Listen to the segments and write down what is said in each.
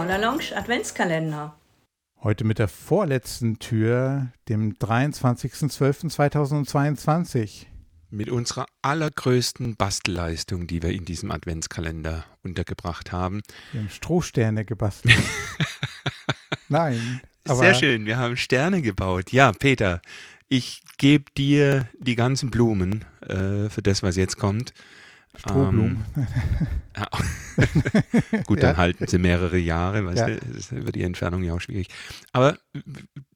Corner Lounge Adventskalender. Heute mit der vorletzten Tür, dem 23.12.2022. Mit unserer allergrößten Bastelleistung, die wir in diesem Adventskalender untergebracht haben. Wir haben Strohsterne gebastelt. Nein. Sehr schön, wir haben Sterne gebaut. Ja, Peter, ich gebe dir die ganzen Blumen äh, für das, was jetzt kommt. Strohblumen. Ähm, ja. Gut, dann ja. halten sie mehrere Jahre, weißt ja. du, das wird die Entfernung ja auch schwierig. Aber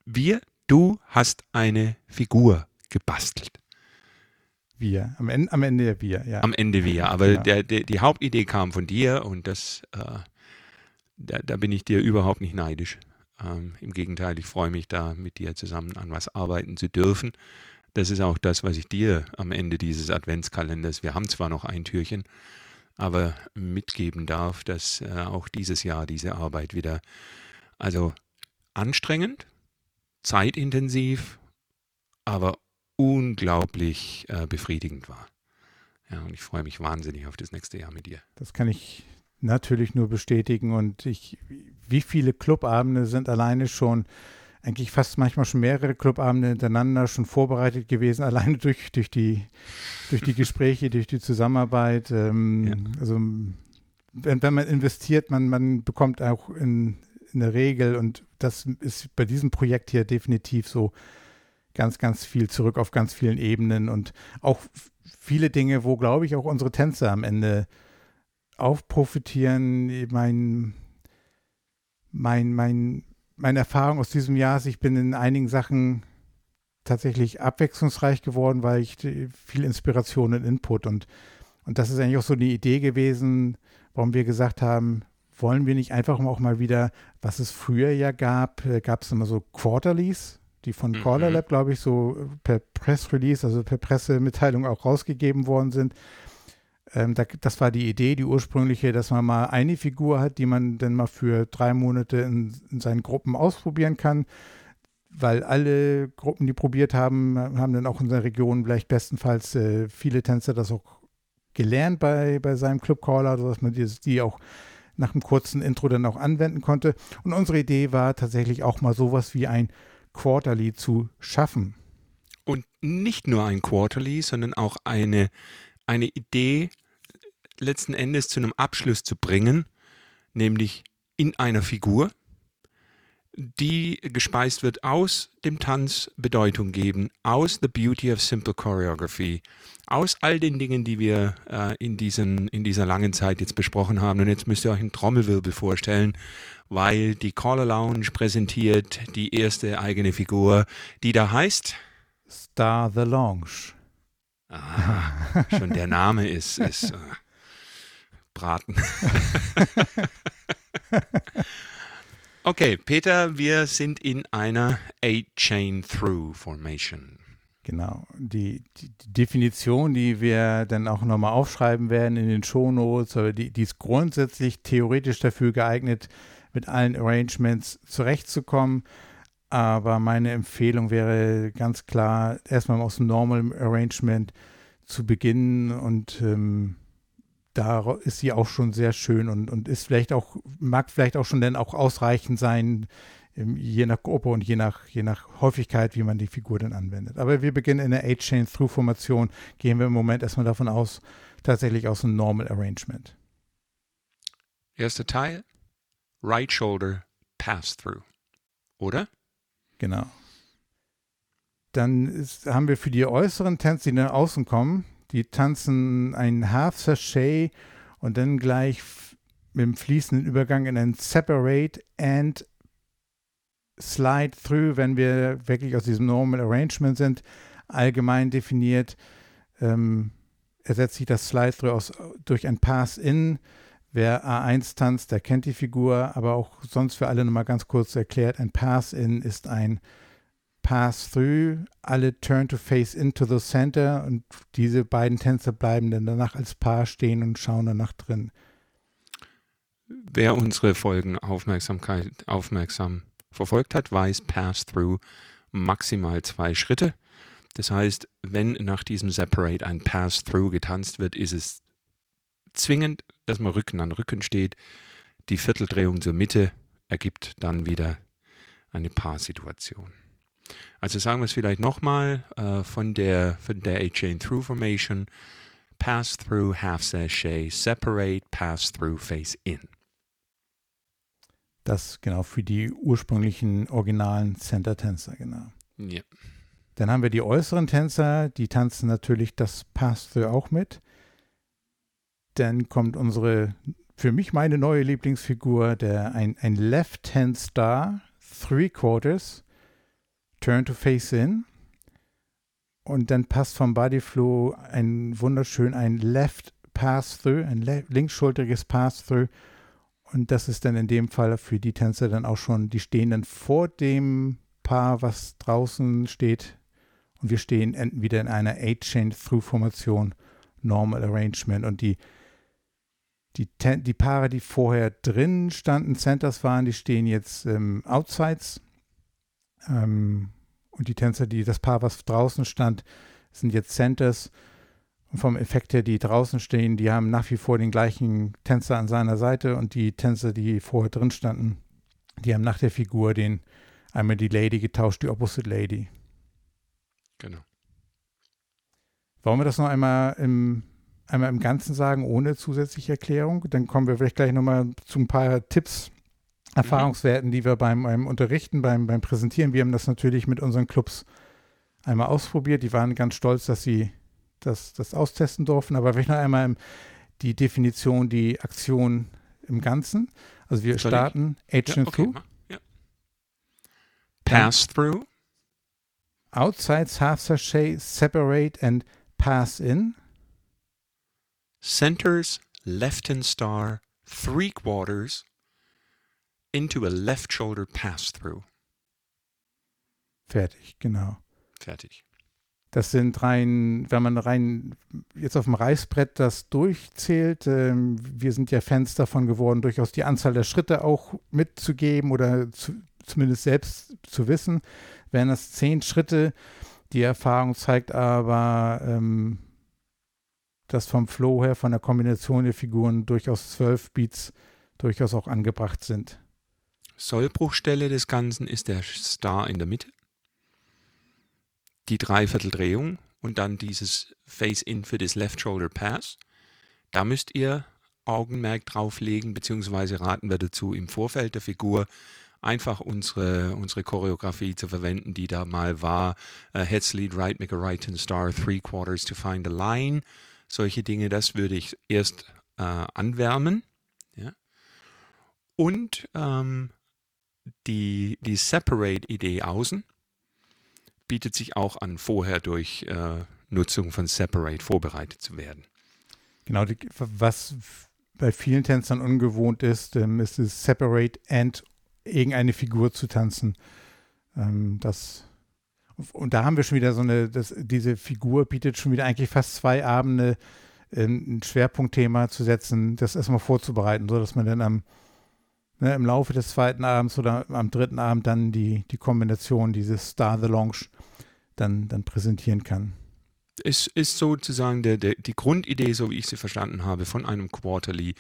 wir, du hast eine Figur gebastelt. Wir, am Ende, am Ende wir, ja. Am Ende wir, aber genau. der, der, die Hauptidee kam von dir und das, äh, da, da, bin ich dir überhaupt nicht neidisch. Ähm, Im Gegenteil, ich freue mich da mit dir zusammen an was arbeiten zu dürfen. Das ist auch das, was ich dir am Ende dieses Adventskalenders, wir haben zwar noch ein Türchen, aber mitgeben darf, dass äh, auch dieses Jahr diese Arbeit wieder, also anstrengend, zeitintensiv, aber unglaublich äh, befriedigend war. Ja, und ich freue mich wahnsinnig auf das nächste Jahr mit dir. Das kann ich natürlich nur bestätigen und ich, wie viele Clubabende sind alleine schon eigentlich fast manchmal schon mehrere Clubabende hintereinander schon vorbereitet gewesen, alleine durch, durch, die, durch die Gespräche, durch die Zusammenarbeit. Ähm, ja. Also wenn, wenn man investiert, man, man bekommt auch in, in der Regel, und das ist bei diesem Projekt hier definitiv so, ganz, ganz viel zurück auf ganz vielen Ebenen und auch viele Dinge, wo, glaube ich, auch unsere Tänzer am Ende aufprofitieren. Mein, mein, mein meine Erfahrung aus diesem Jahr ist, ich bin in einigen Sachen tatsächlich abwechslungsreich geworden, weil ich viel Inspiration und Input und, und das ist eigentlich auch so eine Idee gewesen, warum wir gesagt haben, wollen wir nicht einfach auch mal wieder, was es früher ja gab, äh, gab es immer so Quarterlies, die von mhm. Caller Lab, glaube ich, so per Press Release, also per Pressemitteilung auch rausgegeben worden sind. Ähm, da, das war die Idee, die ursprüngliche, dass man mal eine Figur hat, die man dann mal für drei Monate in, in seinen Gruppen ausprobieren kann. Weil alle Gruppen, die probiert haben, haben dann auch in der Region vielleicht bestenfalls äh, viele Tänzer das auch gelernt bei, bei seinem Clubcaller, sodass man die, die auch nach einem kurzen Intro dann auch anwenden konnte. Und unsere Idee war tatsächlich auch mal sowas wie ein Quarterly zu schaffen. Und nicht nur ein Quarterly, sondern auch eine, eine Idee letzten Endes zu einem Abschluss zu bringen, nämlich in einer Figur, die gespeist wird aus dem Tanz Bedeutung geben, aus The Beauty of Simple Choreography, aus all den Dingen, die wir äh, in, diesen, in dieser langen Zeit jetzt besprochen haben. Und jetzt müsst ihr euch einen Trommelwirbel vorstellen, weil die Caller Lounge präsentiert die erste eigene Figur, die da heißt Star the Lounge. Ah, schon der Name ist, ist braten. okay, Peter, wir sind in einer Eight-Chain-Through-Formation. Genau, die, die, Definition, die wir dann auch nochmal aufschreiben werden in den Shownotes, die, die ist grundsätzlich theoretisch dafür geeignet, mit allen Arrangements zurechtzukommen. Aber meine Empfehlung wäre ganz klar, erstmal aus dem Normal Arrangement zu beginnen und ähm, da ist sie auch schon sehr schön und, und ist vielleicht auch, mag vielleicht auch schon dann auch ausreichend sein, je nach Gruppe und je nach, je nach Häufigkeit, wie man die Figur dann anwendet. Aber wir beginnen in der Eight-Chain-Through-Formation, gehen wir im Moment erstmal davon aus, tatsächlich aus einem Normal Arrangement. Erster Teil, Right Shoulder Pass-Through, oder? Genau. Dann ist, haben wir für die äußeren Tänze, die nach außen kommen, die tanzen ein Half Sachet und dann gleich mit dem fließenden Übergang in ein Separate and Slide Through, wenn wir wirklich aus diesem Normal Arrangement sind, allgemein definiert, ähm, ersetzt sich das Slide Through aus, durch ein Pass In. Wer A1 tanzt, der kennt die Figur, aber auch sonst für alle nochmal ganz kurz erklärt, ein Pass In ist ein pass through, alle turn to face into the center und diese beiden Tänzer bleiben dann danach als Paar stehen und schauen danach drin. Wer unsere Folgen Aufmerksamkeit aufmerksam verfolgt hat, weiß Pass Through maximal zwei Schritte. Das heißt, wenn nach diesem Separate ein Pass Through getanzt wird, ist es zwingend, dass man Rücken an Rücken steht. die Vierteldrehung zur Mitte ergibt dann wieder eine Paarsituation. Also sagen wir es vielleicht nochmal äh, von der, von der A-Chain Through Formation. Pass through, half sachet, separate, pass through, face in. Das genau für die ursprünglichen originalen Center-Tänzer, genau. Ja. Dann haben wir die äußeren Tänzer, die tanzen natürlich das Pass-Through auch mit. Dann kommt unsere, für mich meine neue Lieblingsfigur, der ein, ein Left-Hand Star, Three Quarters, Turn to Face In. Und dann passt vom Body Flow ein wunderschön ein Left Pass-Through, ein le linksschulteriges Pass-Through. Und das ist dann in dem Fall für die Tänzer dann auch schon, die stehen dann vor dem Paar, was draußen steht. Und wir stehen wieder in einer Eight-Chain-Through-Formation, Normal Arrangement. Und die, die, die Paare, die vorher drin standen, Centers waren, die stehen jetzt ähm, Outsides. Ähm, und die Tänzer, die das Paar, was draußen stand, sind jetzt Centers. Und vom Effekt her, die draußen stehen, die haben nach wie vor den gleichen Tänzer an seiner Seite und die Tänzer, die vorher drin standen, die haben nach der Figur den einmal die Lady getauscht, die Opposite Lady. Genau. Wollen wir das noch einmal im, einmal im Ganzen sagen, ohne zusätzliche Erklärung? Dann kommen wir vielleicht gleich nochmal zu ein paar Tipps, Erfahrungswerten, die wir beim, beim Unterrichten, beim, beim Präsentieren, wir haben das natürlich mit unseren Clubs einmal ausprobiert. Die waren ganz stolz, dass sie das, das austesten durften. Aber vielleicht noch einmal die Definition, die Aktion im Ganzen. Also wir starten Agent ja, okay, Through. Ja. Pass Through. Outsides half sachet, separate and pass in. Centers, left and star, three quarters, into a left shoulder pass through. Fertig, genau. Fertig. Das sind rein, wenn man rein jetzt auf dem Reißbrett das durchzählt, äh, wir sind ja Fans davon geworden, durchaus die Anzahl der Schritte auch mitzugeben oder zu, zumindest selbst zu wissen. Wären das zehn Schritte, die Erfahrung zeigt aber, ähm, dass vom Flow her, von der Kombination der Figuren durchaus zwölf Beats durchaus auch angebracht sind. Sollbruchstelle des Ganzen ist der Star in der Mitte, die Dreivierteldrehung und dann dieses Face-In für das Left Shoulder Pass. Da müsst ihr Augenmerk drauflegen, beziehungsweise raten wir dazu im Vorfeld der Figur einfach unsere, unsere Choreografie zu verwenden, die da mal war. Uh, Heads lead right, make a right and star, three quarters to find a line. Solche Dinge, das würde ich erst äh, anwärmen. Ja. Und ähm, die, die Separate-Idee außen bietet sich auch an, vorher durch äh, Nutzung von Separate vorbereitet zu werden. Genau, die, was bei vielen Tänzern ungewohnt ist, ähm, ist es Separate and irgendeine Figur zu tanzen. Ähm, das und da haben wir schon wieder so eine, das, diese Figur bietet schon wieder eigentlich fast zwei Abende ähm, ein Schwerpunktthema zu setzen, das erstmal vorzubereiten, sodass man dann am ne, im Laufe des zweiten Abends oder am dritten Abend dann die, die Kombination dieses Star the Lounge dann, dann präsentieren kann. Es ist sozusagen der, der, die Grundidee, so wie ich sie verstanden habe, von einem Quarterly,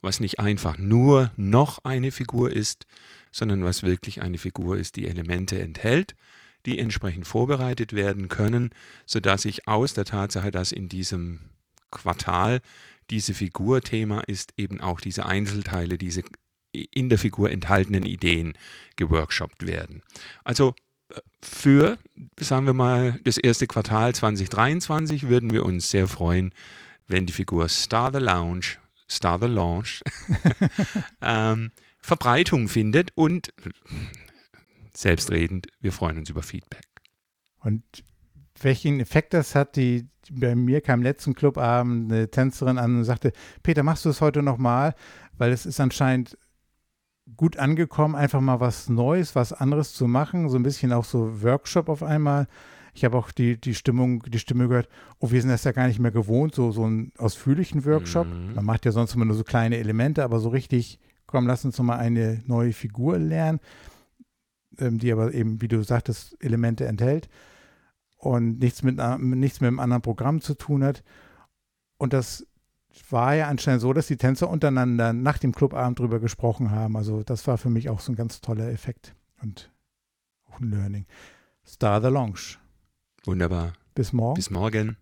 was nicht einfach nur noch eine Figur ist, sondern was wirklich eine Figur ist, die Elemente enthält, die entsprechend vorbereitet werden können, sodass ich aus der Tatsache, dass in diesem Quartal diese Figur Thema ist, eben auch diese Einzelteile, diese in der Figur enthaltenen Ideen geworkshoppt werden. Also äh, für, sagen wir mal, das erste Quartal 2023 würden wir uns sehr freuen, wenn die Figur Star the Lounge, Star the Launch, ähm, Verbreitung findet und selbstredend, wir freuen uns über Feedback. Und welchen Effekt das hat, die, bei mir kam letzten Clubabend eine Tänzerin an und sagte, Peter, machst du es heute nochmal? Weil es ist anscheinend gut angekommen, einfach mal was Neues, was anderes zu machen, so ein bisschen auch so Workshop auf einmal. Ich habe auch die, die Stimmung, die Stimme gehört, oh, wir sind das ja gar nicht mehr gewohnt, so, so einen ausführlichen Workshop. Mhm. Man macht ja sonst immer nur so kleine Elemente, aber so richtig, komm, lass uns mal eine neue Figur lernen, ähm, die aber eben, wie du sagtest, Elemente enthält und nichts mit, nichts mit einem anderen Programm zu tun hat. Und das war ja anscheinend so, dass die Tänzer untereinander nach dem Clubabend drüber gesprochen haben. Also das war für mich auch so ein ganz toller Effekt und auch ein Learning. Star the Lounge. Wunderbar. Bis morgen. Bis morgen.